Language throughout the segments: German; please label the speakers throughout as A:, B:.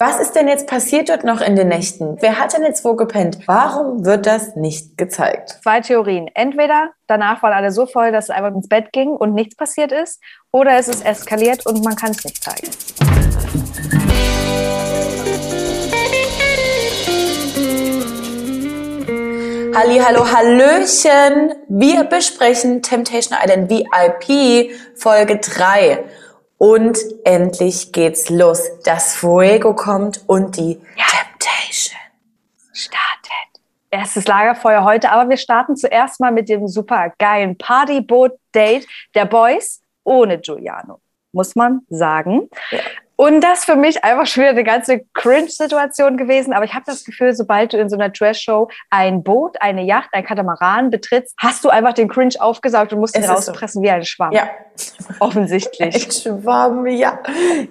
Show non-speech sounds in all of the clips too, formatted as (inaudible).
A: Was ist denn jetzt passiert dort noch in den Nächten? Wer hat denn jetzt wo gepennt? Warum wird das nicht gezeigt?
B: Zwei Theorien. Entweder danach waren alle so voll, dass es einfach ins Bett ging und nichts passiert ist, oder es ist eskaliert und man kann es nicht zeigen.
A: Halli, hallo, hallöchen. Wir besprechen Temptation Island VIP Folge 3. Und endlich geht's los. Das Fuego kommt und die
B: Ja.
A: Temptation.
B: Startet. Erstes Lagerfeuer heute, aber wir starten zuerst mal mit dem super geilen Partyboot-Date der Boys ohne Giuliano, muss man sagen.
A: Ja.
B: Und das für mich einfach schon wieder eine ganze Cringe-Situation gewesen. Aber ich habe das Gefühl, sobald du in so einer Trash-Show ein Boot, eine Yacht, ein Katamaran betrittst, hast du einfach den Cringe aufgesaugt und musst ihn
A: Es so.
B: rauspressen wie ein Schwamm.
A: Ja,
B: Offensichtlich.
A: echt schwamm, ja.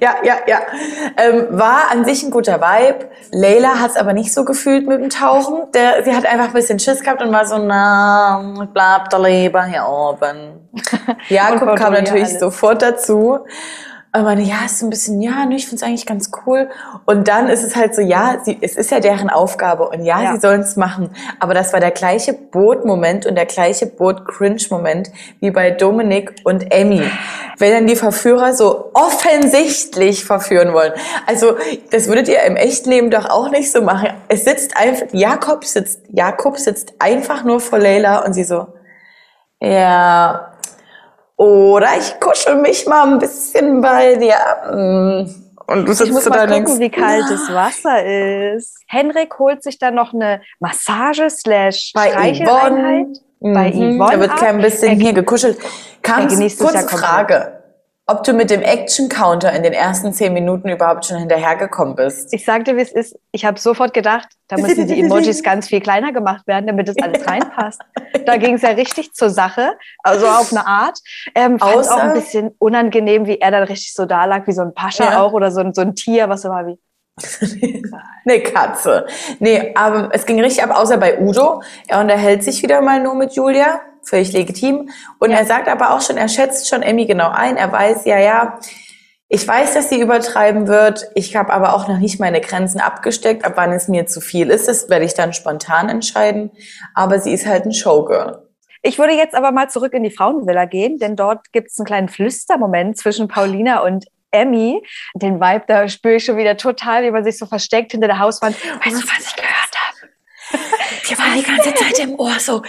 A: Ja, ja, ja. Ähm, war an sich ein guter Vibe. Leila hat es aber nicht so gefühlt mit dem Tauchen. Der, sie hat einfach ein bisschen Schiss gehabt und war so, na, bleib da lieber hier oben. (laughs) Jakob kam
B: kontrollier
A: natürlich
B: alles.
A: sofort dazu. Und meine, ja, ist so ein bisschen, ja, ne, ich find's eigentlich ganz cool. Und dann ist es halt so, ja, sie, es ist ja deren Aufgabe und ja,
B: Ja.
A: sie sollen es machen. Aber das war der gleiche Boot-Moment und der gleiche Boot-Cringe-Moment wie bei Dominik und Emmy. Wenn dann die Verführer so offensichtlich verführen wollen. Also, das würdet ihr im echten Leben doch auch nicht so machen. Es sitzt einfach, Jakob sitzt, Jakob sitzt einfach nur vor Leila und sie so, ja, oder ich kuschel mich mal ein bisschen bei dir. Mm. Und du
B: Ich
A: sitzt
B: muss
A: da
B: mal
A: und denkst,
B: gucken, wie kalt das Wasser ist. Henrik holt sich dann noch eine Massage slash
A: bei. Yvonne.
B: Bei
A: Mhm,
B: Yvonne
A: Da wird kein bisschen
B: Er-
A: hier gekuschelt.
B: Es ja
A: kurze. Frage. Ob du mit dem Action-Counter in den ersten zehn Minuten überhaupt schon hinterhergekommen bist?
B: Ich sagte, wie es ist. Ich habe sofort gedacht, da müssen die (laughs) Emojis ganz viel kleiner gemacht werden, damit das alles reinpasst. Da ging es ja richtig zur Sache, also auf eine Art. Ähm, fand auch ein bisschen unangenehm, wie er dann richtig so da lag, wie so ein Pascha
A: Ja.
B: auch oder so ein, so ein Tier, was so war wie. (laughs)
A: Eine Katze. Nee, aber es ging richtig ab, außer bei Udo. Er unterhält sich wieder mal nur mit Julia. Völlig legitim. Und
B: Ja.
A: er sagt aber auch schon, er schätzt schon Emmy genau ein. Er weiß, ja, ja, ich weiß, dass sie übertreiben wird. Ich habe aber auch noch nicht meine Grenzen abgesteckt, ab wann es mir zu viel ist. Das werde ich dann spontan entscheiden. Aber sie ist halt ein Showgirl.
B: Ich würde jetzt aber mal zurück in die Frauenvilla gehen, denn dort gibt es einen kleinen Flüstermoment zwischen Paulina und Emmy. Den Vibe, da spüre ich schon wieder total, wie man sich so versteckt hinter der Hauswand. Weißt du, was ich gehört habe?
A: Wir waren die ganze Zeit im Ohr so. (laughs) Und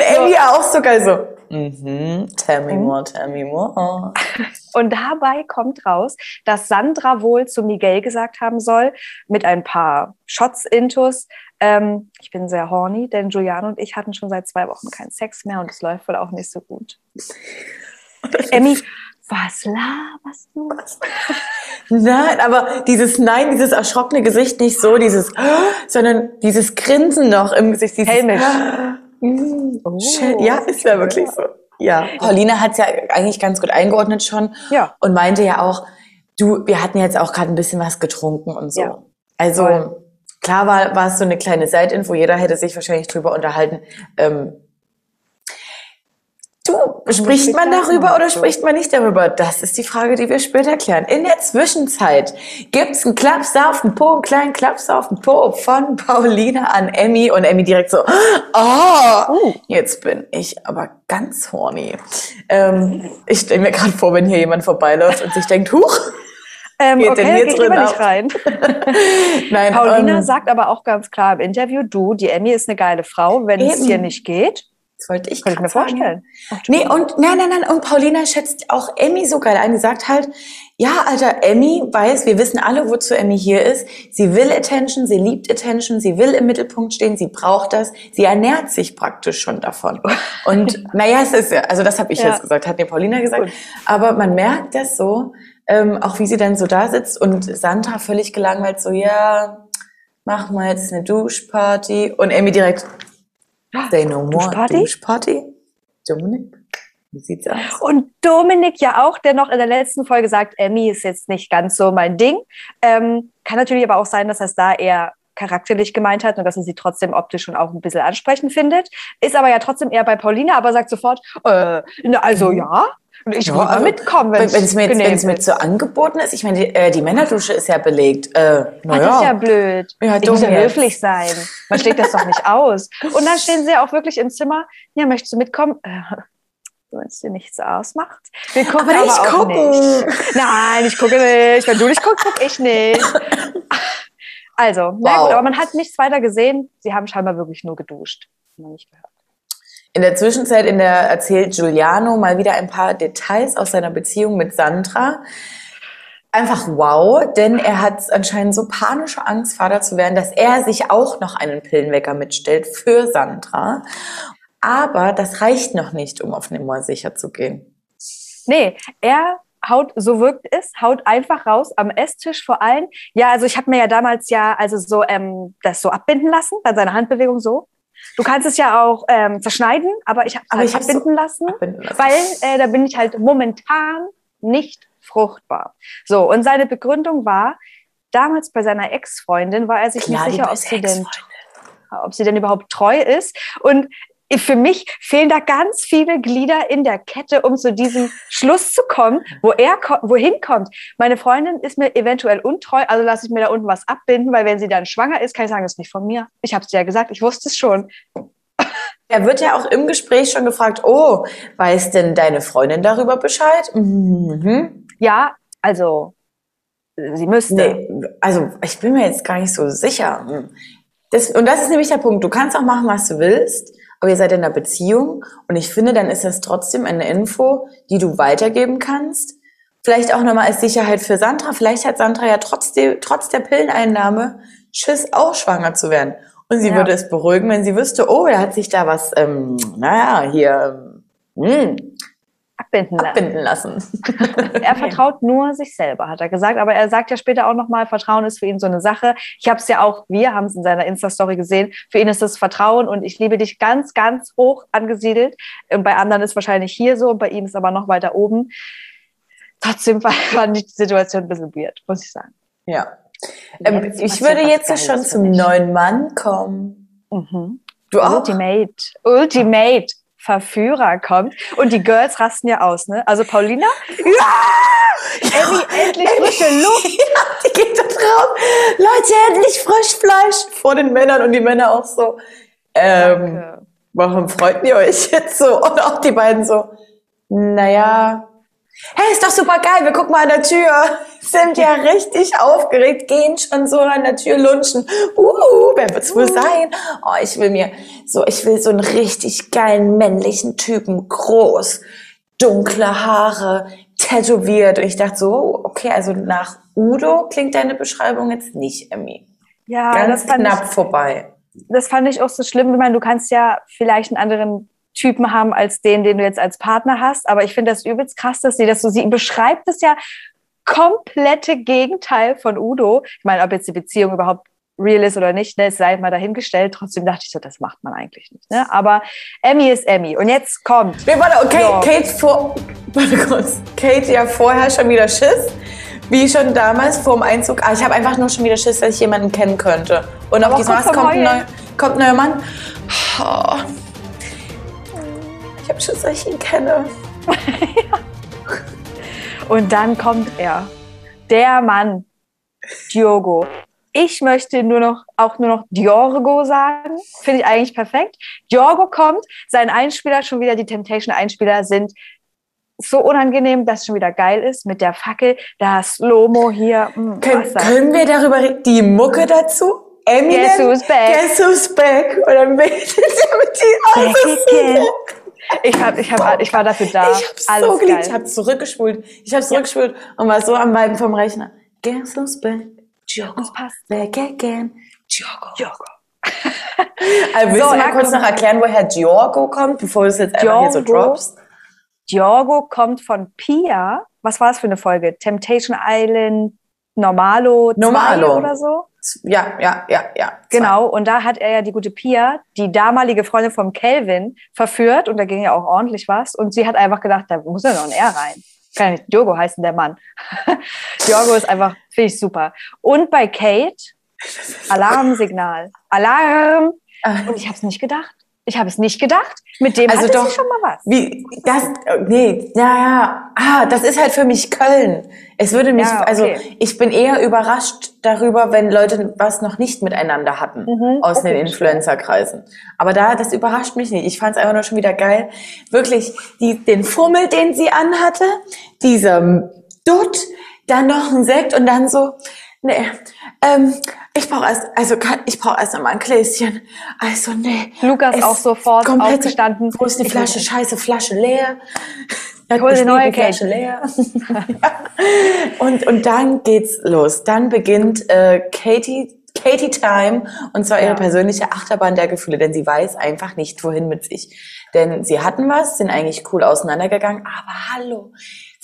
A: Emmy auch sogar so. Mhm, tell me
B: Mhm.
A: more, tell me more.
B: Und dabei kommt raus, dass Sandra wohl zu Miguel gesagt haben soll, mit ein paar Shots-Intus, ähm, ich bin sehr horny, denn Giuliano und ich hatten schon seit zwei Wochen keinen Sex mehr und es läuft wohl auch nicht so gut. (laughs) Emmy, was laberst du?
A: Nein, aber dieses Nein, dieses erschrockene Gesicht nicht so, dieses, sondern dieses Grinsen noch im Gesicht. Dieses,
B: Hämisch.
A: Mm,
B: Oh.
A: Ja, ist ja wirklich so. Ja. Pauline hat es ja eigentlich ganz gut eingeordnet schon
B: Ja.
A: und meinte ja auch, du, wir hatten jetzt auch gerade ein bisschen was getrunken und so.
B: Ja.
A: Also klar war, war es so eine kleine Seitinfo, jeder hätte sich wahrscheinlich drüber unterhalten. Ähm, du, spricht man darüber oder spricht man nicht darüber? Das ist die Frage, die wir später klären. In der Zwischenzeit gibt's einen Klaps auf den Po, einen kleinen Klaps auf den Po von Pauline an Emmy und Emmy direkt so, oh,
B: Uh.
A: jetzt bin ich aber ganz horny. Ähm, ich stelle mir gerade vor, wenn hier jemand vorbeiläuft und sich denkt, huch,
B: Ähm,
A: Geht
B: okay,
A: denn hier drin
B: nicht rein. (laughs)
A: nein,
B: Paulina
A: ähm,
B: sagt aber auch ganz klar im Interview, du, die Emmy ist eine geile Frau. Wenn es
A: Eben.
B: dir nicht geht,
A: das wollte ich,
B: ich mir
A: sagen.
B: vorstellen.
A: Nee, und nein, nein, nein, und Paulina schätzt auch Emmy so geil ein. Die sagt halt, ja, Alter, Emmy weiß, wir wissen alle, wozu Emmy hier ist. Sie will Attention, sie liebt Attention, sie will im Mittelpunkt stehen, sie braucht das. Sie ernährt sich praktisch schon davon. (laughs) Und naja, es ist ja, also das habe ich
B: Ja.
A: jetzt gesagt, hat mir Paulina gesagt.
B: Gut.
A: Aber man merkt das so, ähm, auch wie sie dann so da sitzt und Sandra völlig gelangweilt so, ja, mach mal jetzt eine Duschparty. Und Emmy direkt, say no more,
B: Duschparty?
A: Duschparty? Dominik? Wie sieht's aus?
B: Und Dominik ja auch, der noch in der letzten Folge sagt, Emmy ist jetzt nicht ganz so mein Ding. Ähm, kann natürlich aber auch sein, dass er es da eher charakterlich gemeint hat und dass er sie trotzdem optisch schon auch ein bisschen ansprechend findet. Ist aber ja trotzdem eher bei Paulina, aber sagt sofort, äh, also
A: Mhm.
B: ja, Und ich
A: Ja, also,
B: mitkommen,
A: Wenn es mir, jetzt- mir so angeboten ist, ich meine, die, äh, die Männerdusche ist ja belegt. Äh,
B: Ah, das ist ja blöd.
A: Ja,
B: ich muss ja höflich sein. Man schlägt das doch nicht aus. Und dann stehen sie ja auch wirklich im Zimmer. Ja, möchtest du mitkommen? Äh, Wenn es dir nichts ausmacht. Wir gucken
A: Aber
B: aber, auch
A: gucken.
B: nicht. Nein, ich gucke nicht. Wenn du nicht guckst, gucke ich nicht. Also, na
A: Wow.
B: gut, aber man hat nichts weiter gesehen. Sie haben scheinbar wirklich nur geduscht. Nicht gehört.
A: In der Zwischenzeit in der erzählt Giuliano mal wieder ein paar Details aus seiner Beziehung mit Sandra. Einfach wow, denn er hat anscheinend so panische Angst, Vater zu werden, dass er sich auch noch einen Pillenwecker mitstellt für Sandra. Aber das reicht noch nicht, um auf Nummer sicher zu gehen.
B: Nee, er haut, so wirkt es, haut einfach raus am Esstisch vor allem. Ja, also ich habe mir ja damals ja also so ähm, das so abbinden lassen, bei seiner Handbewegung so. Du kannst es ja auch ähm, zerschneiden, aber ich habe
A: Aber
B: halt abbinden lassen,
A: abbinden lassen.
B: weil äh, da bin ich halt momentan nicht fruchtbar. So, und seine Begründung war, damals bei seiner Ex-Freundin war er sich
A: Klar,
B: nicht sicher, ob sie, denn, ob sie denn überhaupt treu ist. Und für mich fehlen da ganz viele Glieder in der Kette, um zu diesem Schluss zu kommen, wo er ko wohin kommt. Meine Freundin ist mir eventuell untreu, also lasse ich mir da unten was abbinden, weil wenn sie dann schwanger ist, kann ich sagen, das ist nicht von mir. Ich habe es dir ja gesagt, ich wusste es schon.
A: Er wird ja auch im Gespräch schon gefragt, oh, weiß denn deine Freundin darüber Bescheid? Mhm.
B: Ja, also sie müsste.
A: Nee, also ich bin mir jetzt gar nicht so sicher. Das, und das ist nämlich der Punkt. Du kannst auch machen, was du willst, aber ihr seid in einer Beziehung und ich finde, dann ist das trotzdem eine Info, die du weitergeben kannst. Vielleicht auch nochmal als Sicherheit für Sandra. Vielleicht hat Sandra ja trotzdem, trotz der Pilleneinnahme Schiss, auch schwanger zu werden. Und sie
B: Ja.
A: würde es beruhigen, wenn sie wüsste, oh, er hat sich da was, ähm, naja, hier ähm, hm,
B: abbinden lassen.
A: abbinden lassen. (laughs)
B: Er vertraut nur sich selber, hat er gesagt. Aber er sagt ja später auch nochmal, Vertrauen ist für ihn so eine Sache. Ich habe es ja auch, wir haben es in seiner Insta-Story gesehen. Für ihn ist das Vertrauen und ich liebe dich ganz, ganz hoch angesiedelt. Und bei anderen ist wahrscheinlich hier so, und bei ihm ist aber noch weiter oben. Trotzdem war- (laughs) fand ich die Situation ein bisschen weird, muss ich sagen.
A: Ja. Ähm, ich würde jetzt
B: Geiles
A: schon zum neuen Mann kommen.
B: Mhm.
A: Du auch?
B: Ultimate, Ultimate Verführer kommt und die Girls rasten ja aus, ne? Also Paulina, ja, Emmy, endlich frische Luft. (laughs)
A: Ja, die geht da drauf. Leute, endlich Frischfleisch vor den Männern und die Männer auch so. Ähm,
B: Danke.
A: warum freut ihr euch jetzt so? Und auch die beiden so, naja, hey, ist doch super geil, wir gucken mal an der Tür. (laughs) Sind ja richtig aufgeregt, gehen schon so an der Tür lunchen. Uh, wer wird's wohl sein? Oh, ich will mir so, ich will so einen richtig geilen männlichen Typen, groß, dunkle Haare, tätowiert. Und ich dachte so, okay, also nach Udo klingt deine Beschreibung jetzt nicht, Emmy.
B: Ja,
A: Ganz
B: das fand,
A: knapp
B: ich,
A: vorbei.
B: das fand ich auch so schlimm. Ich meine, du kannst ja vielleicht einen anderen Typen haben als den, den du jetzt als Partner hast. Aber ich finde das übelst krass, dass sie das so sie beschreibt es ja komplette Gegenteil von Udo. Ich meine, ob jetzt die Beziehung überhaupt real ist oder nicht, ne, es sei mal dahingestellt. Trotzdem dachte ich so, das macht man eigentlich nicht. Ne? Aber Emmy ist Emmy. Und jetzt kommt.
A: Nee, warte, okay. Kate vor, (laughs) warte kurz. Kate ja vorher schon wieder Schiss. Wie schon damals vor dem Einzug. Ah, ich habe einfach nur schon wieder Schiss, dass ich jemanden kennen könnte. Und auf kommt ein, neu,
B: Heulen.
A: kommt ein neuer Mann. Oh. Ich habe Schiss, dass ich ihn kenne. (laughs)
B: Und dann kommt er. Der Mann. Diogo. Ich möchte nur noch, auch nur noch Diorgo sagen. Finde ich eigentlich perfekt. Diogo kommt. Sein Einspieler, schon wieder die Temptation-Einspieler sind so unangenehm, dass es schon wieder geil ist. Mit der Fackel, das Lomo hier. mm,
A: Können,
B: Wasser.
A: können wir darüber reden? Die Mucke dazu? Eminem?
B: Guess who's back?
A: Guess who's back? Und dann (laughs) betet er mit die
B: again. Ich, hab, ich, hab, ich war dafür da.
A: Ich hab's
B: Alles
A: so geliebt.
B: geil.
A: Ich hab zurückgespult. Ich hab zurückgespult und war so am Weiben vom Rechner. Guess who's back? Diogo.
B: Das passt.
A: Back again. Diogo.
B: Diogo.
A: Also willst
B: So,
A: du mal kurz noch erklären, woher Diogo kommt, bevor du es jetzt einfach hier so
B: Diogo?
A: droppst?
B: Diogo kommt von Pia. Was war es für eine Folge? Temptation Island Normalo 2
A: Normalo.
B: oder so?
A: Ja, ja, ja, ja.
B: Genau. Und da hat er ja die gute Pia, die damalige Freundin vom Kelvin, verführt. Und da ging ja auch ordentlich was. Und sie hat einfach gedacht, da muss ja noch ein R rein. Kann ja nicht Diogo heißen, der Mann. (laughs) Diogo ist einfach, finde ich super. Und bei Kate, (laughs) Alarmsignal. Alarm!
A: Ah.
B: Und ich habe es nicht gedacht. Ich habe es nicht gedacht. Mit dem
A: Also
B: hatte
A: doch,
B: sie schon mal was.
A: Wie, das, nee, ja, ja, ah, das ist halt für mich Köln. Es würde mich,
B: Ja, okay.
A: also ich bin eher überrascht darüber, wenn Leute was noch nicht miteinander hatten
B: Mhm,
A: aus
B: okay,
A: den Influencer-Kreisen. Aber da, das überrascht mich nicht. Ich fand es einfach nur schon wieder geil. Wirklich, die, den Fummel, den sie anhatte, dieser Dutt, dann noch ein Sekt und dann so, nee, ähm, ich brauche erst, also kann, ich brauche erst einmal ein Gläschen. Also nee.
B: Lukas auch sofort
A: komplett-
B: aufgestanden.
A: Wo ist die
B: Ich
A: Flasche? Scheiße, Flasche leer. Er hat
B: hol eine neue
A: Flasche leer. (laughs) und, und dann geht's los. Dann beginnt äh, Katie, Katie Time und zwar ihre
B: Ja.
A: persönliche Achterbahn der Gefühle, denn sie weiß einfach nicht, wohin mit sich. Denn sie hatten was, sind eigentlich cool auseinandergegangen, aber hallo,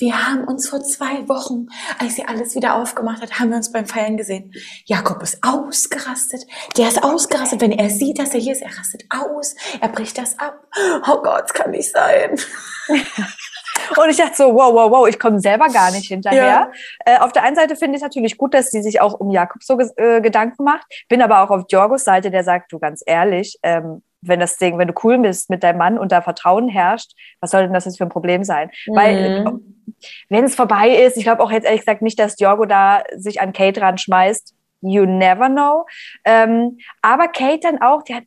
A: wir haben uns vor zwei Wochen, als sie alles wieder aufgemacht hat, haben wir uns beim Feiern gesehen. Jakob ist ausgerastet. Der ist ausgerastet. Wenn er sieht, dass er hier ist, er rastet aus. Er bricht das ab. Oh Gott, es kann nicht sein.
B: Und ich dachte so, wow, wow, wow, ich komme selber gar nicht hinterher.
A: Ja.
B: Äh, auf der einen Seite finde ich es natürlich gut, dass sie sich auch um Jakob so äh, Gedanken macht. Bin aber auch auf Jorgos Seite, der sagt, du ganz ehrlich, ähm, wenn das Ding, wenn du cool bist mit deinem Mann und da Vertrauen herrscht, was soll denn das jetzt für ein Problem sein? Weil
A: Mhm.
B: wenn es vorbei ist, ich glaube auch jetzt ehrlich gesagt nicht, dass Jorgo da sich an Kate ranschmeißt. You never know. Ähm, aber Kate dann auch, die hat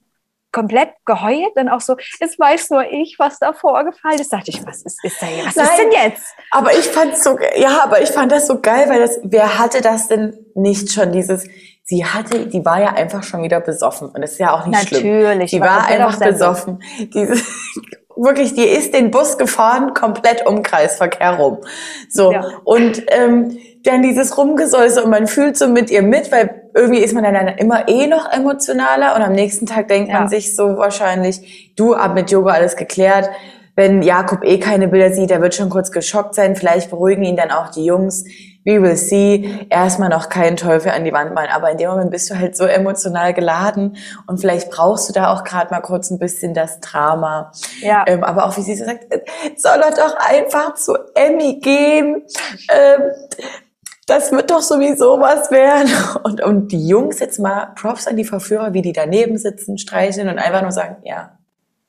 B: komplett geheult, dann auch so, es weiß nur ich, was da vorgefallen ist. Dachte ich, was ist, ist, da, was
A: Nein.
B: ist denn jetzt?
A: Aber ich fand's so, ja, aber ich fand das so geil, weil das, wer hatte das denn nicht schon dieses, sie hatte, die war ja einfach schon wieder besoffen und das ist ja auch nicht schlimm.
B: Natürlich.
A: Die
B: war
A: einfach besoffen. Diese, (laughs) wirklich, die ist den Bus gefahren, komplett um Kreisverkehr rum. So.
B: Ja.
A: Und ähm, dann dieses Rumgesäuse und man fühlt so mit ihr mit, weil irgendwie ist man dann immer eh noch emotionaler und am nächsten Tag denkt
B: Ja.
A: man sich so wahrscheinlich, du, ab mit Yoga alles geklärt. Wenn Jakob eh keine Bilder sieht, der wird schon kurz geschockt sein. Vielleicht beruhigen ihn dann auch die Jungs. We will see. Erstmal noch keinen Teufel an die Wand malen. Aber in dem Moment bist du halt so emotional geladen und vielleicht brauchst du da auch gerade mal kurz ein bisschen das Drama.
B: Ja.
A: Ähm, aber auch wie sie so sagt, soll er doch einfach zu Emmy gehen. Ähm, das wird doch sowieso was werden. (laughs) Und, und die Jungs jetzt mal Props an die Verführer, wie die daneben sitzen, streicheln und einfach nur sagen, ja.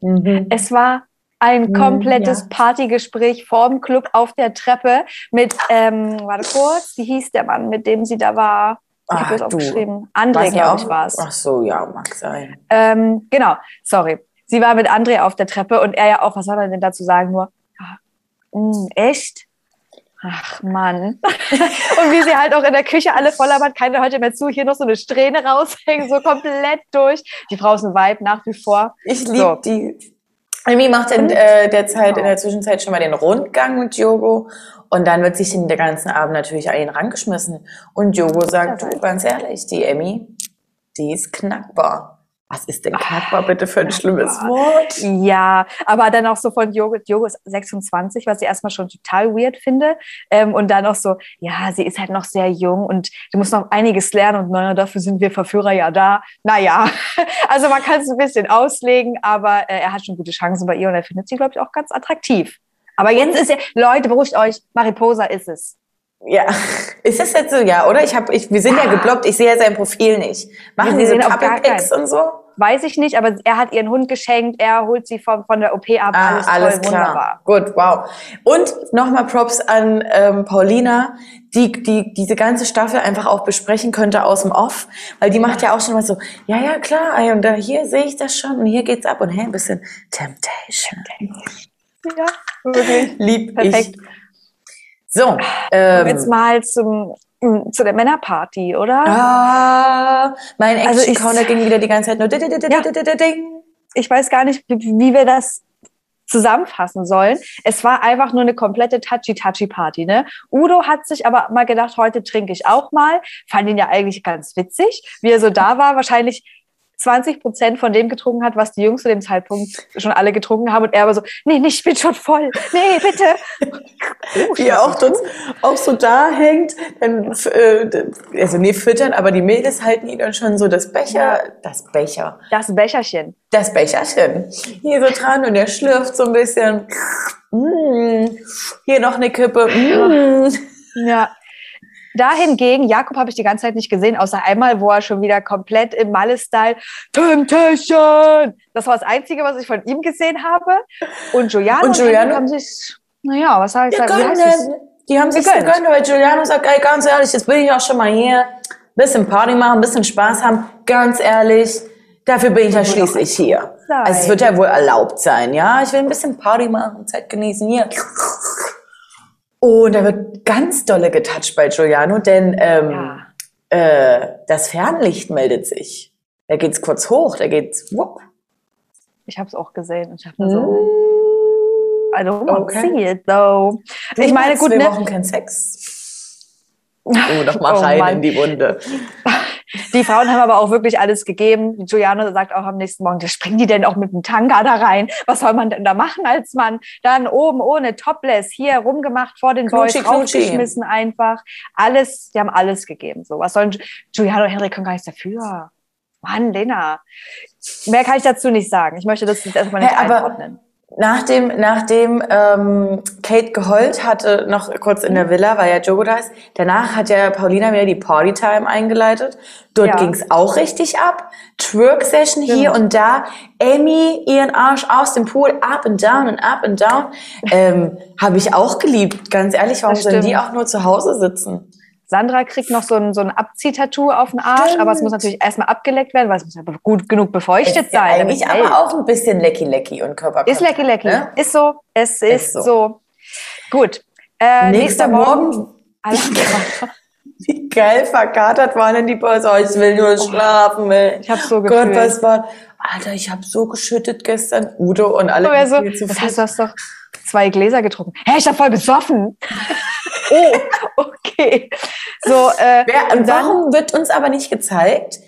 A: Mhm.
B: Es war ein
A: Mhm,
B: komplettes
A: ja.
B: Partygespräch vorm Club auf der Treppe mit, ähm, warte kurz, wie hieß der Mann, mit dem sie da war? Ich
A: Ah,
B: habe das
A: du.
B: aufgeschrieben. André, glaube ich, war es.
A: Ach so, ja, mag sein.
B: Ähm, genau, sorry. Sie war mit André auf der Treppe und er ja auch, was soll man denn dazu sagen? Nur, ah, mh, echt? Ach Mann. (laughs) und wie sie halt auch in der Küche alle voller keiner hört ihr mehr zu, hier noch so eine Strähne raushängen, so komplett durch. Die Frau ist ein Vibe nach wie vor.
A: Ich liebe
B: So.
A: die. Amy macht in äh, der Zeit,
B: Genau.
A: in der Zwischenzeit schon mal den Rundgang mit Jogo. Und dann wird sich den der ganzen Abend natürlich an ihn rangeschmissen. Und Jogo sagt,
B: Ja,
A: du, ganz ehrlich, die Emmy, die ist knackbar. Was ist denn knackbar bitte für ein schlimmes Wort?
B: Ja, aber dann auch so von Jogo ist 26, was ich erstmal schon total weird finde. Ähm, und dann auch so, ja, sie ist halt noch sehr jung und du musst noch einiges lernen und naja, dafür sind wir Verführer ja da. Naja, (laughs) also man kann es ein bisschen auslegen, aber äh, er hat schon gute Chancen bei ihr und er findet sie, glaube ich, auch ganz attraktiv. Aber jetzt ist er, Leute, beruhigt euch, Mariposa ist es.
A: Ja, (laughs) ist das jetzt so? Ja, oder? Ich hab, ich, wir sind ja geblockt, ich sehe ja sein Profil nicht. Machen diese
B: auf gar
A: Couple-Pics und so?
B: Weiß ich nicht, aber er hat ihren Hund geschenkt, er holt sie von, von der OP ab,
A: Ah,
B: alles,
A: alles,
B: toll,
A: klar.
B: wunderbar.
A: Gut, wow. Und nochmal Props an ähm, Paulina, die, die diese ganze Staffel einfach auch besprechen könnte aus dem Off, weil die macht ja auch schon mal so, ja, ja, klar, und da, hier sehe ich das schon und hier geht's ab und hey, ein bisschen Temptation.
B: Ja, wirklich.
A: Lieb
B: Perfekt.
A: ich. So, ähm,
B: jetzt mal zum, zu der Männerparty, oder?
A: ah, mein
B: Also ich-
A: Action-Counter ging wieder die ganze Zeit nur
B: Ja. Ich weiß gar nicht, wie, wie wir das zusammenfassen sollen. Es war einfach nur eine komplette Touchy-Touchy-Party. Ne? Udo hat sich aber mal gedacht, heute trinke ich auch mal. Fand ihn ja eigentlich ganz witzig, wie er so da war. Wahrscheinlich 20 Prozent von dem getrunken hat, was die Jungs zu dem Zeitpunkt schon alle getrunken haben. Und er aber so, nee, nee, ich bin schon voll. Nee, bitte. (laughs) Oh,
A: Wie er auch, dort, auch so da hängt, dann, äh, also nee, füttern, aber die Mädels halten ihn dann schon so das Becher, das Becher,
B: Das Becherchen.
A: das Becherchen hier so dran und er schlürft so ein bisschen. Mm, hier noch eine Kippe. Mm.
B: Ja. Dahingegen, Jakob habe ich die ganze Zeit nicht gesehen, außer einmal, wo er schon wieder komplett im Malle-Style Temptation. Das war das Einzige, was ich von ihm gesehen habe. Und Giuliano
A: Und Giuliano?
B: haben sich, naja, was soll ich sagen?
A: Die haben sich
B: Gegönnt.
A: weil Giuliano sagt, ey, ganz ehrlich, jetzt bin ich auch schon mal hier. Bisschen Party machen, bisschen Spaß haben. Ganz ehrlich, dafür bin ich ja schließlich hier.
B: sein.
A: Also es wird ja wohl erlaubt sein, ja? Ich will ein bisschen Party machen, Zeit genießen, hier. Oh, und da wird ganz dolle getoucht bei Giuliano, denn ähm,
B: Ja.
A: äh, das Fernlicht meldet sich. Da geht's kurz hoch, da geht's wupp.
B: Ich habe es auch gesehen und ich dachte mir so, I don't.
A: Okay.
B: see it though. ich meine, gut,
A: zwei
B: ne?
A: Wochen kein Sex. (laughs) Oh, noch mal
B: Oh
A: rein
B: Mann.
A: in die Wunde.
B: Die Frauen haben aber auch wirklich alles gegeben. Giuliano sagt auch am nächsten Morgen, springen die denn auch mit dem Tanga da rein? Was soll man denn da machen als Mann? Dann oben ohne Topless, hier rumgemacht vor den Boys,
A: Knutschi, knutschi.
B: rausgeschmissen einfach. Alles, die haben alles gegeben. So, was sollen Giuliano und Henrik können gar nichts dafür. Mann, Lena. Mehr kann ich dazu nicht sagen. Ich möchte das jetzt erstmal nicht
A: aber-
B: einordnen.
A: Nachdem, nachdem ähm, Kate geheult hatte, noch kurz in der Villa, weil ja Jogo da ist, danach hat ja Paulina wieder die Partytime eingeleitet. Dort
B: Ja.
A: ging's auch richtig ab. Twerk-Session hier und da. Amy ihren Arsch aus dem Pool, up and down und up and down. (laughs) Ähm, Habe ich auch geliebt. Ganz ehrlich, warum sollen die auch nur zu Hause sitzen?
B: Sandra kriegt noch so ein, so ein Abziehtattoo auf den Arsch,
A: Stimmt.
B: aber es muss natürlich erstmal abgeleckt werden, weil es muss ja gut genug befeuchtet
A: Ist ja
B: sein.
A: eigentlich
B: damit es
A: aber auch ein bisschen lecky-lecky und Körperkontakt.
B: Ist lecky lecky.
A: Ne?
B: Ist so. Es ist,
A: so.
B: so. Gut. Äh,
A: Nächster Morgen,
B: Alles (laughs) (laughs) (laughs)
A: wie geil verkatert waren denn die Boys? Oh, ich will nur schlafen, ey.
B: Ich hab so
A: Gott,
B: gefühlt.
A: was war? Alter, ich habe so geschüttet gestern. Udo und alle.
B: Aber so,
A: zu
B: das heißt, du hast doch zwei Gläser getrunken. Hä, ich hab voll besoffen. (laughs) oh, okay. So, äh,
A: Wer, warum wird uns aber nicht gezeigt?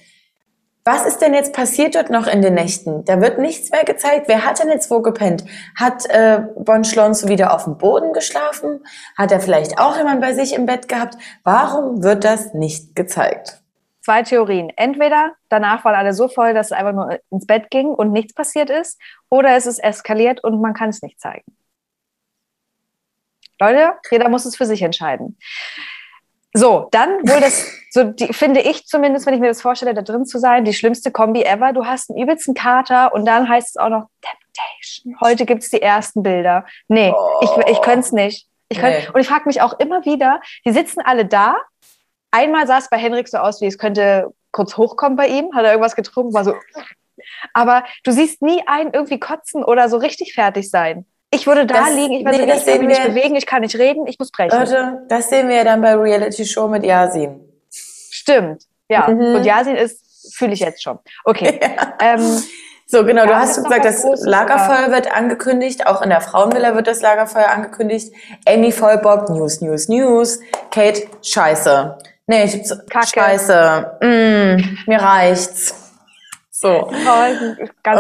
A: Was ist denn jetzt passiert dort noch in den Nächten? Da wird nichts mehr gezeigt. Wer hat denn jetzt wo gepennt? Hat äh, Bon Schlonzo wieder auf dem Boden geschlafen? Hat er vielleicht auch jemand bei sich im Bett gehabt? Warum wird das nicht gezeigt?
B: zwei Theorien. Entweder danach waren alle so voll, dass es einfach nur ins Bett ging und nichts passiert ist, oder es ist eskaliert und man kann es nicht zeigen. Leute, jeder muss es für sich entscheiden. So, dann wohl das, so die, finde ich zumindest, wenn ich mir das vorstelle, da drin zu sein, die schlimmste Kombi ever. Du hast einen übelsten Kater und dann heißt es auch noch Temptation. Heute gibt es die ersten Bilder. Nee, ich, ich könnte es nicht. Ich könnt,
A: Nee.
B: Und ich frage mich auch immer wieder, die sitzen alle da. Einmal sah es bei Henrik so aus, wie es könnte kurz hochkommen bei ihm, hat er irgendwas getrunken, war so. Aber du siehst nie einen irgendwie kotzen oder so richtig fertig sein. Ich würde da
A: Das-
B: liegen, ich, würde
A: nee, das
B: mich
A: wir-
B: bewegen, ich kann nicht reden, ich muss brechen.
A: Leute, das sehen wir ja dann bei Reality Show mit Yasin.
B: Stimmt. Ja.
A: Mhm.
B: Und Yasin ist, fühle ich jetzt schon. Okay. (laughs) Ähm,
A: So, genau, du
B: Ja,
A: hast
B: ist noch
A: gesagt, das Lagerfeuer wird angekündigt, auch in der Frauenvilla wird das Lagerfeuer angekündigt. Amy Vollbock, News, News, News. Kate, scheiße. Nee, ich
B: Kacke.
A: scheiße. Mm, mir reicht's. So.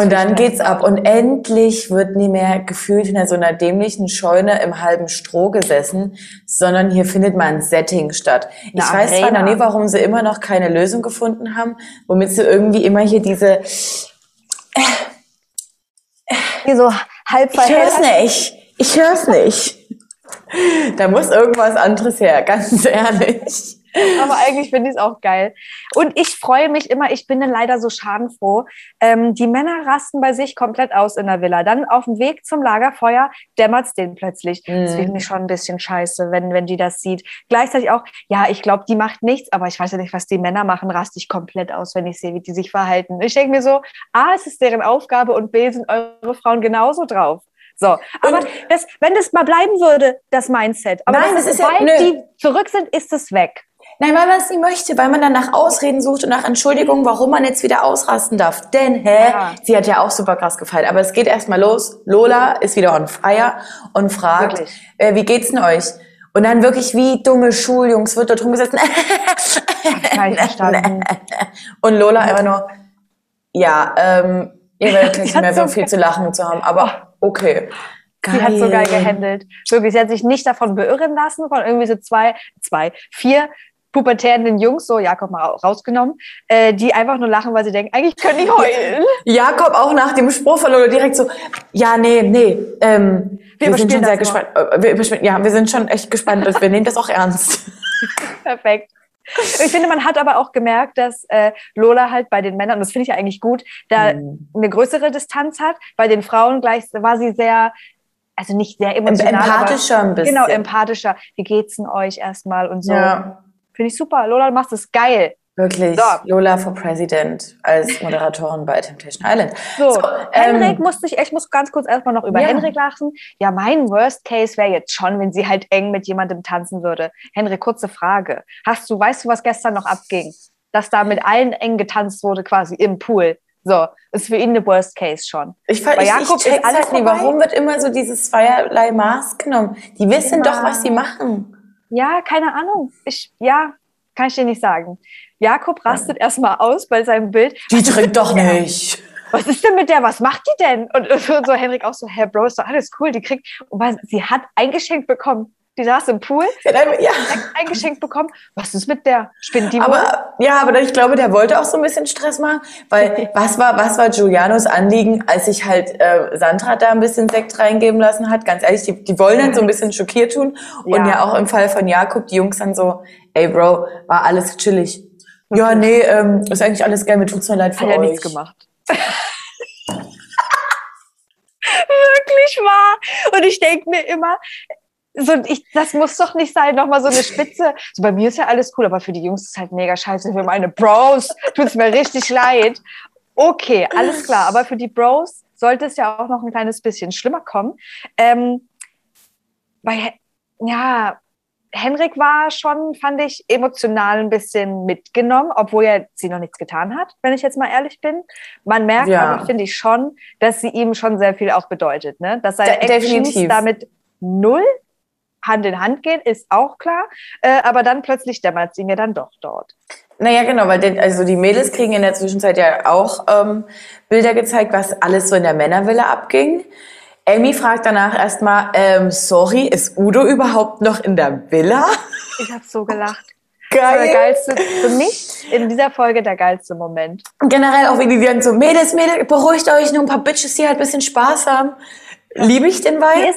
A: Und dann geht's ab. Und endlich wird nie mehr gefühlt in so einer dämlichen Scheune im halben Stroh gesessen, sondern hier findet mal ein Setting statt. Ich
B: Eine
A: weiß zwar noch
B: Arena.
A: nie, warum sie immer noch keine Lösung gefunden haben, womit sie irgendwie immer hier diese,
B: Hier so halb
A: ich hör's nicht, ich hör's nicht. Da muss irgendwas anderes her, ganz ehrlich.
B: Aber eigentlich finde ich es auch geil. Und ich freue mich immer, ich bin dann leider so schadenfroh. Ähm, die Männer rasten bei sich komplett aus in der Villa. Dann auf dem Weg zum Lagerfeuer dämmert es denen plötzlich. Das
A: Mhm.
B: finde ich schon ein bisschen scheiße, wenn, wenn die das sieht. Gleichzeitig auch, ja, ich glaube, die macht nichts, aber ich weiß ja nicht, was die Männer machen, raste ich komplett aus, wenn ich sehe, wie die sich verhalten. Ich denke mir so, A, es ist deren Aufgabe und B, sind eure Frauen genauso drauf. So, aber
A: Und-
B: das, wenn das mal bleiben würde, das Mindset, aber
A: Nein,
B: das
A: ist ja-
B: sobald
A: nö.
B: die zurück sind, ist es weg.
A: Nein, weil man es nicht möchte, weil man dann nach Ausreden sucht und nach Entschuldigungen, warum man jetzt wieder ausrasten darf. Denn, hä,
B: Ja.
A: sie hat ja auch super krass gefeiert. Aber es geht erstmal los. Lola ist wieder on fire und fragt, äh, wie geht's denn euch? Und dann wirklich wie dumme Schuljungs wird dort rumgesessen. (laughs) Und Lola einfach nur, ja, ähm, ihr werdet (laughs) nicht mehr so viel zu lachen zu haben, aber okay.
B: Sie hat so geil gehandelt. Wirklich, sie hat sich nicht davon beirren lassen, von irgendwie so zwei, zwei, vier pubertärenden Jungs, so Jakob mal ra- rausgenommen, äh, die einfach nur lachen, weil sie denken, eigentlich können die heulen.
A: Jakob auch nach dem Spruch von Lola direkt so, ja, nee, nee, ähm, wir, sind
B: überspielen
A: schon sehr gespannt. Äh, Wir, ja, wir sind schon echt gespannt. und wir nehmen das auch ernst. (laughs)
B: Perfekt. Ich finde, man hat aber auch gemerkt, dass äh, Lola halt bei den Männern, und das finde ich ja eigentlich gut, da mhm. eine größere Distanz hat. Bei den Frauen gleich war sie sehr, also nicht sehr emotional.
A: Empathischer
B: aber,
A: ein bisschen.
B: Genau, empathischer. Wie geht's denn euch erstmal und so. Ja. Finde ich super. Lola, du machst es geil.
A: Wirklich, so. Lola for President als Moderatorin bei Temptation Island.
B: So, so Henrik ähm, musste ich, ich muss ganz kurz erstmal noch über ja. Henrik lachen. Ja, mein Worst Case wäre jetzt schon, wenn sie halt eng mit jemandem tanzen würde. Henrik, kurze Frage. Hast du, weißt du, was gestern noch abging? Dass da mit allen eng getanzt wurde, quasi im Pool. So, ist für ihn eine Worst Case schon.
A: Ich, Bei ich, Jakob ich, alles halt nie. Warum wird immer so dieses zweierlei Maß genommen? Die wissen immer. doch, was sie machen.
B: Ja, keine Ahnung. Ich, ja, kann ich dir nicht sagen. Jakob rastet erstmal aus bei seinem Bild.
A: Die trinkt doch nicht.
B: Was ist denn mit der? Was macht die denn? Und, (laughs) so Henrik auch so, Herr Bro, ist doch alles cool. Die kriegt, und sie hat eingeschenkt bekommen. Die saß im Pool, ja, ja. eingeschenkt bekommen. Was ist mit der? Spinnt die
A: aber, wohl? Ja, aber ich glaube, der wollte auch so ein bisschen Stress machen, weil (laughs) was war, was war Giulianos Anliegen, als sich halt äh, Sandra da ein bisschen Sekt reingeben lassen hat? Ganz ehrlich, die, die wollen dann so ein bisschen schockiert tun. Und ja. ja auch im Fall von Jakob, die Jungs dann so, ey Bro, war alles chillig. Ja, nee, ähm, ist eigentlich alles geil, mir tut's mir leid für
B: Hat
A: euch.
B: Hat ja nichts gemacht. (laughs) Wirklich wahr. Und ich denke mir immer, so, ich, das muss doch nicht sein, nochmal so eine Spitze. So, bei mir ist ja alles cool, aber für die Jungs ist es halt mega scheiße. Für meine Bros tut's mir richtig leid. Okay, alles klar. Aber für die Bros sollte es ja auch noch ein kleines bisschen schlimmer kommen. Ähm, weil, ja, Henrik war schon, fand ich, emotional ein bisschen mitgenommen, obwohl er sie noch nichts getan hat, wenn ich jetzt mal ehrlich bin. Man merkt ja. aber, finde ich schon, dass sie ihm schon sehr viel auch bedeutet. Ne? Dass seine De Actions damit null Hand in Hand gehen, ist auch klar. Äh, aber dann plötzlich dämmert sie mir dann doch dort.
A: Naja, genau, weil den, also die Mädels kriegen in der Zwischenzeit ja auch ähm, Bilder gezeigt, was alles so in der Männervilla abging. Amy fragt danach erstmal, ähm, sorry, ist Udo überhaupt noch in der Villa?
B: Ich habe so gelacht. (laughs) Geil. Das war der geilste, für mich in dieser Folge der geilste Moment.
A: Generell auch wie die dann so, Mädels, Mädels, beruhigt euch, nur ein paar Bitches, die halt ein bisschen Spaß haben. Liebe ich den Vibe?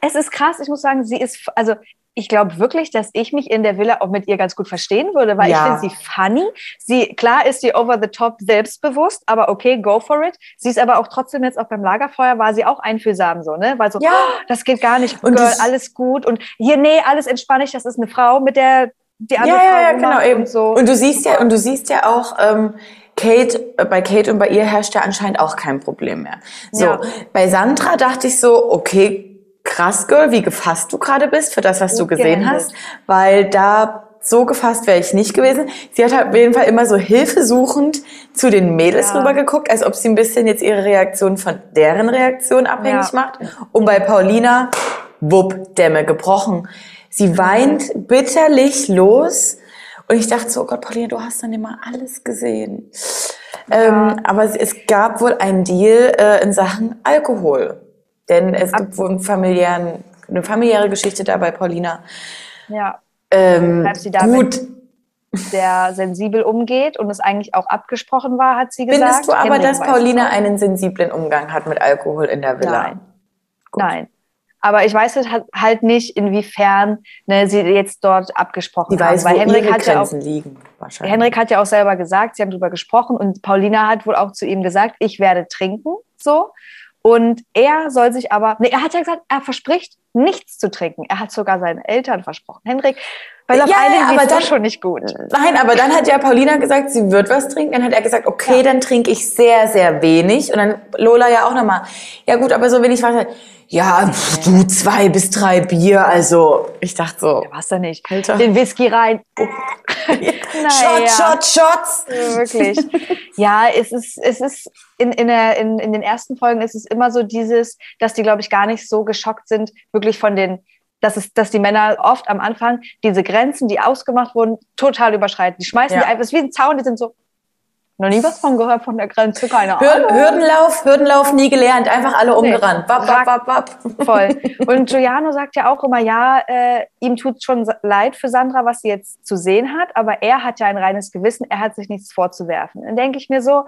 B: es ist krass, ich muss sagen, sie ist, also ich glaube wirklich, dass ich mich in der Villa auch mit ihr ganz gut verstehen würde, weil ja. ich finde sie funny. Sie, klar ist sie over the top selbstbewusst, aber okay, go for it. Sie ist aber auch trotzdem jetzt auch beim Lagerfeuer war sie auch einfühlsam so, ne? Weil so, ja. Oh, das geht gar nicht, und Girl, alles gut und hier, nee, alles entspann ich, das ist eine Frau, mit der die andere ja, Frau ja, genau, eben. und so.
A: Und du siehst ja, und du siehst ja auch, ähm, Kate, äh, bei Kate und bei ihr herrscht ja anscheinend auch kein Problem mehr. So, ja. bei Sandra dachte ich so, okay, krass, Girl, wie gefasst du gerade bist für das, was du gesehen hast, weil da so gefasst wäre ich nicht gewesen. Sie hat halt auf jeden Fall immer so hilfesuchend zu den Mädels ja. rübergeguckt, als ob sie ein bisschen jetzt ihre Reaktion von deren Reaktion abhängig ja. macht. Und bei Paulina, wupp, Dämme gebrochen. Sie weint bitterlich los. Und ich dachte so, oh Gott, Paulina, du hast dann immer alles gesehen. Ja. Ähm, aber es gab wohl einen Deal äh, in Sachen Alkohol. Denn es gibt wohl einen familiären, eine familiäre Geschichte da bei Paulina.
B: Ja.
A: Ähm, sie damit gut.
B: sehr sensibel umgeht und es eigentlich auch abgesprochen war, hat sie gesagt.
A: Findest du aber, dass Paulina einen sensiblen Umgang hat mit Alkohol in der Villa?
B: Nein. Gut. Nein. Aber ich weiß halt nicht, inwiefern ne, sie jetzt dort abgesprochen
A: sie
B: haben.
A: Weiß, weil Henrik hat ja auch, liegen,
B: Henrik hat ja auch selber gesagt, sie haben darüber gesprochen und Paulina hat wohl auch zu ihm gesagt, ich werde trinken, so. Und er soll sich aber, nee, er hat ja gesagt, er verspricht, nichts zu trinken. Er hat sogar seinen Eltern versprochen. Henrik,
A: weil auf ja, Island aber dann schon nicht gut. Nein, aber dann hat ja Paulina gesagt, sie wird was trinken. Dann hat er gesagt, okay, ja. dann trinke ich sehr, sehr wenig. Und dann Lola ja auch nochmal, ja gut, aber so wenig was. Ja, pff, du zwei bis drei Bier, also ich dachte so.
B: Ja, was da nicht. Alter. Den Whisky rein. Oh. (laughs)
A: naja. Shot, Shot, Shots.
B: Ja, wirklich. ja, es ist, es ist in, in, der, in, in den ersten Folgen ist es immer so dieses, dass die, glaube ich, gar nicht so geschockt sind, wirklich von den dass, es, dass die Männer oft am Anfang diese Grenzen, die ausgemacht wurden, total überschreiten. Die schmeißen ja. die einfach, es ist wie ein Zaun, die sind so, noch nie was von gehört von der Grenze, keine Ahnung.
A: Hürdenlauf, Hürdenlauf nie gelernt, einfach alle umgerannt. Nee. Wap, wap, wap,
B: Voll. (laughs) Und Giuliano sagt ja auch immer, ja, äh, ihm tut schon leid für Sandra, was sie jetzt zu sehen hat, aber er hat ja ein reines Gewissen, er hat sich nichts vorzuwerfen. Dann denke ich mir so,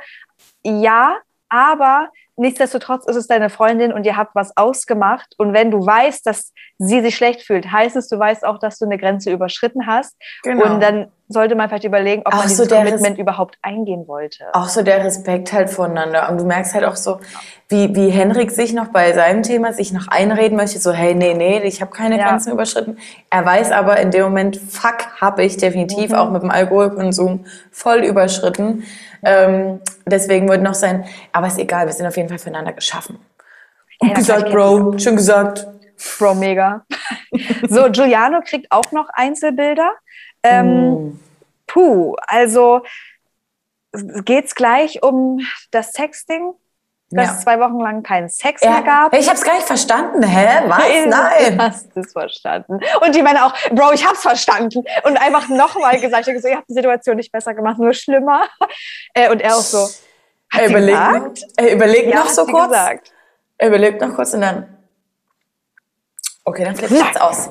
B: ja, aber nichtsdestotrotz ist es deine Freundin und ihr habt was ausgemacht. Und wenn du weißt, dass sie sich schlecht fühlt, heißt es, du weißt auch, dass du eine Grenze überschritten hast.
A: Genau.
B: Und dann sollte man vielleicht überlegen, ob
A: Auch
B: man
A: so
B: dieses Commitment überhaupt eingehen wollte.
A: Auch so der Respekt halt voneinander. Und du merkst halt auch so, wie, wie Henrik sich noch bei seinem Thema sich noch einreden möchte, so, hey, nee, nee, ich habe keine
B: Ja.
A: Grenzen überschritten. Er weiß aber in dem Moment, fuck, habe ich definitiv
B: Mhm.
A: auch mit dem Alkoholkonsum voll überschritten. Ähm, deswegen wird noch sein, aber ist egal, wir sind auf jeden Fall füreinander geschaffen.
B: Ja,
A: Gut gesagt,
B: klar, ich
A: Bro, schön gesagt.
B: Bro, mega. so, Giuliano kriegt auch noch Einzelbilder. Ähm,
A: Mm.
B: Puh, also geht's gleich um das Sexting, dass
A: Ja.
B: es zwei Wochen lang keinen Sex
A: Ja.
B: mehr gab.
A: Ich hab's gar nicht verstanden. Hä? Was? (laughs) Nein.
B: Du hast es verstanden. Und die meinen auch, Bro, ich hab's verstanden. Und einfach nochmal gesagt, ich hab gesagt, ihr habt die Situation nicht besser gemacht, nur schlimmer. Äh, Und er auch so, hat
A: Er überlegt, er überlegt
B: Ja,
A: noch so kurz.
B: Gesagt.
A: Er überlegt noch kurz und dann. Okay, dann ich jetzt aus.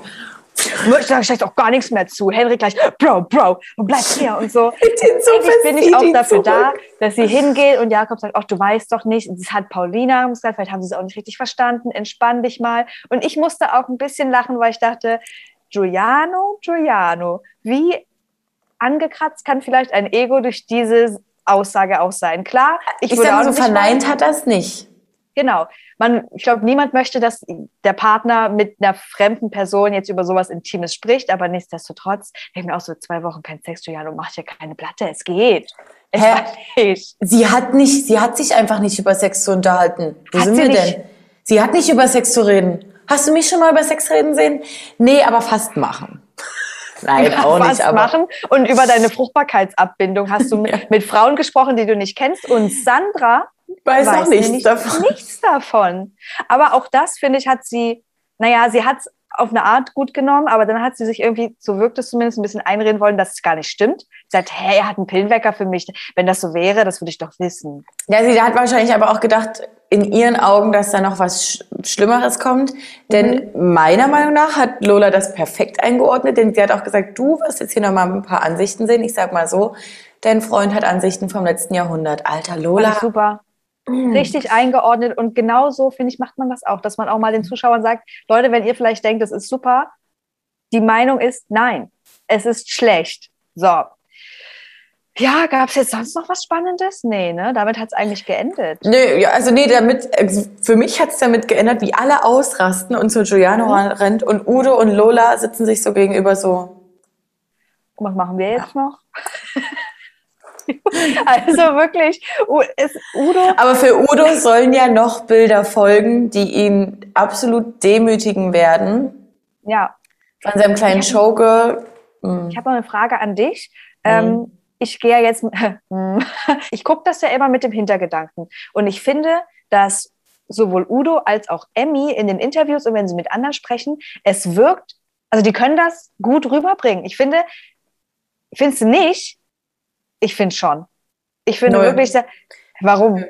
B: Ich sage gleich auch gar nichts mehr zu. Henrik gleich, Bro, Bro, bleib hier und so. (laughs) Eigentlich bin ich auch dafür da,
A: zurück.
B: dass sie hingeht und Jakob sagt, ach, du weißt doch nicht, das hat Paulina gesagt, vielleicht haben sie es auch nicht richtig verstanden, entspann dich mal. Und ich musste auch ein bisschen lachen, weil ich dachte, Giuliano, Giuliano, wie angekratzt kann vielleicht ein Ego durch diese Aussage auch sein? Klar, ich,
A: Ich
B: würde auch
A: so, verneint
B: wollen-
A: hat das nicht.
B: Genau. Man, ich glaube, niemand möchte, dass der Partner mit einer fremden Person jetzt über sowas Intimes spricht, aber nichtsdestotrotz, ich mir auch so zwei Wochen kein Sex, Giuliano, macht ja keine Platte, es geht. Es
A: Hä? Sie hat nicht, sie hat sich einfach nicht über Sex zu unterhalten. Wo
B: Hat
A: sind
B: sie
A: wir
B: nicht?
A: denn? Sie hat nicht über Sex zu reden. Hast du mich schon mal über Sex reden sehen? Nee, aber fast machen. (laughs) Nein, auch
B: was
A: nicht, aber.
B: machen. Und über deine Fruchtbarkeitsabbindung hast du mit, (laughs) mit Frauen gesprochen, die du nicht kennst. Und Sandra
A: Weiß auch nichts
B: nämlich
A: davon.
B: nichts davon. Aber auch das, finde ich, hat sie, naja, sie hat es auf eine Art gut genommen, aber dann hat sie sich irgendwie, so wirkt es zumindest, ein bisschen einreden wollen, dass es gar nicht stimmt. Sie sagt, hey, er hat einen Pillenwecker für mich. Wenn das so wäre, das würde ich doch wissen.
A: Ja, sie hat wahrscheinlich aber auch gedacht, in ihren Augen, dass da noch was Sch Schlimmeres kommt. Denn
B: Mhm.
A: meiner Meinung nach hat Lola das perfekt eingeordnet, denn sie hat auch gesagt, du wirst jetzt hier nochmal ein paar Ansichten sehen. Ich sag mal so, dein Freund hat Ansichten vom letzten Jahrhundert. Alter, Lola.
B: Super. Richtig eingeordnet und genau so, finde ich, macht man das auch, dass man auch mal den Zuschauern sagt, Leute, wenn ihr vielleicht denkt, das ist super, die Meinung ist, nein, es ist schlecht. So. Ja, gab es jetzt sonst noch was Spannendes? Nee, ne? Damit hat es eigentlich geendet.
A: Nö, ja, also nee, damit, also für mich hat's damit geändert, wie alle ausrasten und zu Giuliano
B: Mhm.
A: rennt und Udo und Lola sitzen sich so gegenüber so.
B: Was machen wir jetzt noch? (laughs) also wirklich, ist Udo.
A: Aber für Udo sollen ja noch Bilder folgen, die ihn absolut demütigen werden.
B: Ja,
A: Von seinem kleinen Showgirl.
B: ich habe noch eine Frage an dich. Ähm, ich gehe ja jetzt, (laughs) ich gucke das ja immer mit dem Hintergedanken. Und ich finde, dass sowohl Udo als auch Emmy in den Interviews und wenn sie mit anderen sprechen, es wirkt, also die können das gut rüberbringen. Ich finde, findest du nicht? Ich finde schon. Ich finde
A: Null.
B: wirklich, sehr- warum?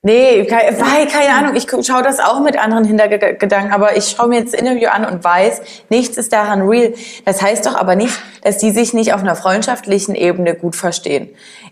A: Nee, keine, weil, keine Ahnung, ich schaue das auch mit anderen Hintergedanken, aber ich schaue mir jetzt das Interview an und weiß, nichts ist daran real. Das heißt doch aber nicht, dass die sich nicht auf einer freundschaftlichen Ebene gut verstehen.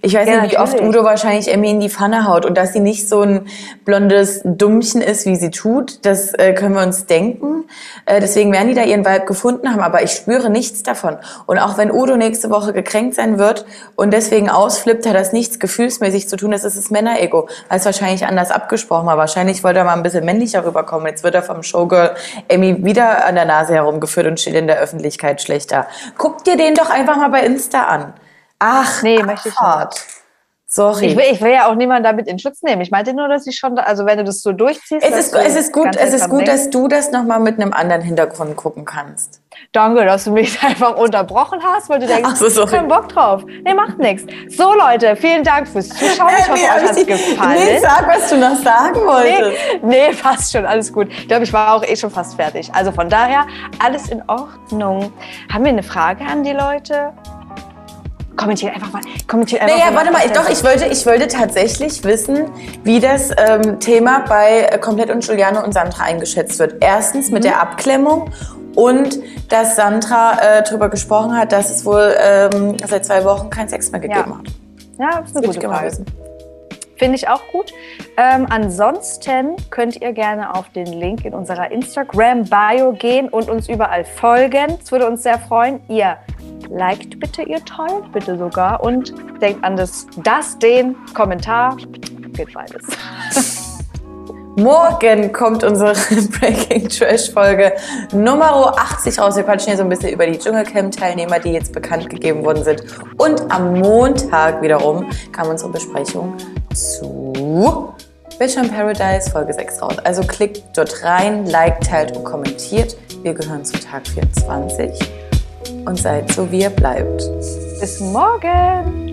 A: Ich weiß
B: Ja,
A: nicht, wie oft
B: natürlich.
A: Udo wahrscheinlich Emmy in die Pfanne haut und dass sie nicht so ein blondes Dummchen ist, wie sie tut, das äh, können wir uns denken. Äh, deswegen werden die da ihren Vibe gefunden haben, aber ich spüre nichts davon. Und auch wenn Udo nächste Woche gekränkt sein wird und deswegen ausflippt, hat das nichts gefühlsmäßig zu tun, das ist das Männerego, weil es wahrscheinlich anders abgesprochen war. Wahrscheinlich wollte er mal ein bisschen männlicher rüberkommen. Jetzt wird er vom Showgirl Emmy wieder an der Nase herumgeführt und steht in der Öffentlichkeit schlechter. Guck dir den doch einfach mal bei Insta an. Ach,
B: Nee, möchte ich nicht.
A: Sorry.
B: Ich will, ich will ja auch niemanden damit in Schutz nehmen. Ich meinte nur, dass ich schon, also wenn du das so durchziehst.
A: es ist, es ist gut, es ist gut,
B: denkst.
A: dass du das nochmal mit einem anderen Hintergrund gucken kannst.
B: Danke, dass du mich (laughs) einfach unterbrochen hast, weil du denkst,
A: Ach so, sorry.
B: keinen Bock drauf. Nee, macht nichts. So, Leute, vielen Dank fürs Zuschauen. Ich hoffe, euch hat's
A: ich-
B: gefallen.
A: nee, sag, was du noch sagen wolltest.
B: Nee, nee, passt schon, alles gut. Ich glaube, ich war auch eh schon fast fertig. Also von daher, alles in Ordnung. Haben wir eine Frage an die Leute? Kommentiert einfach mal. Kommentiert einfach
A: Naja, warte mal, ich, doch, ich wollte, ich wollte tatsächlich wissen, wie das ähm, Thema bei äh, Komplett und Giuliano und Sandra eingeschätzt wird. Erstens mit der Abklemmung und dass Sandra äh, darüber gesprochen hat, dass es wohl ähm, seit zwei Wochen keinen Sex mehr gegeben hat.
B: Ja, das ist eine gute
A: mal
B: Frage. Finde ich auch gut. Ähm, ansonsten könnt ihr gerne auf den Link in unserer Instagram-Bio gehen und uns überall folgen. Es würde uns sehr freuen. Ihr liked bitte, ihr teilt bitte sogar und denkt an das, das, den Kommentar. Geht beides. (laughs)
A: Morgen kommt unsere (laughs) Breaking Trash Folge Nummer 80 raus. Wir quatschen hier so ein bisschen über die Dschungelcamp-Teilnehmer, die jetzt bekannt gegeben worden sind. Und am Montag wiederum kam unsere Besprechung zu Bachelor in Paradise Folge 6 raus. Also klickt dort rein, liked, teilt und kommentiert. Wir gehören zu Tag 24 und seid so, wie ihr bleibt.
B: Bis morgen!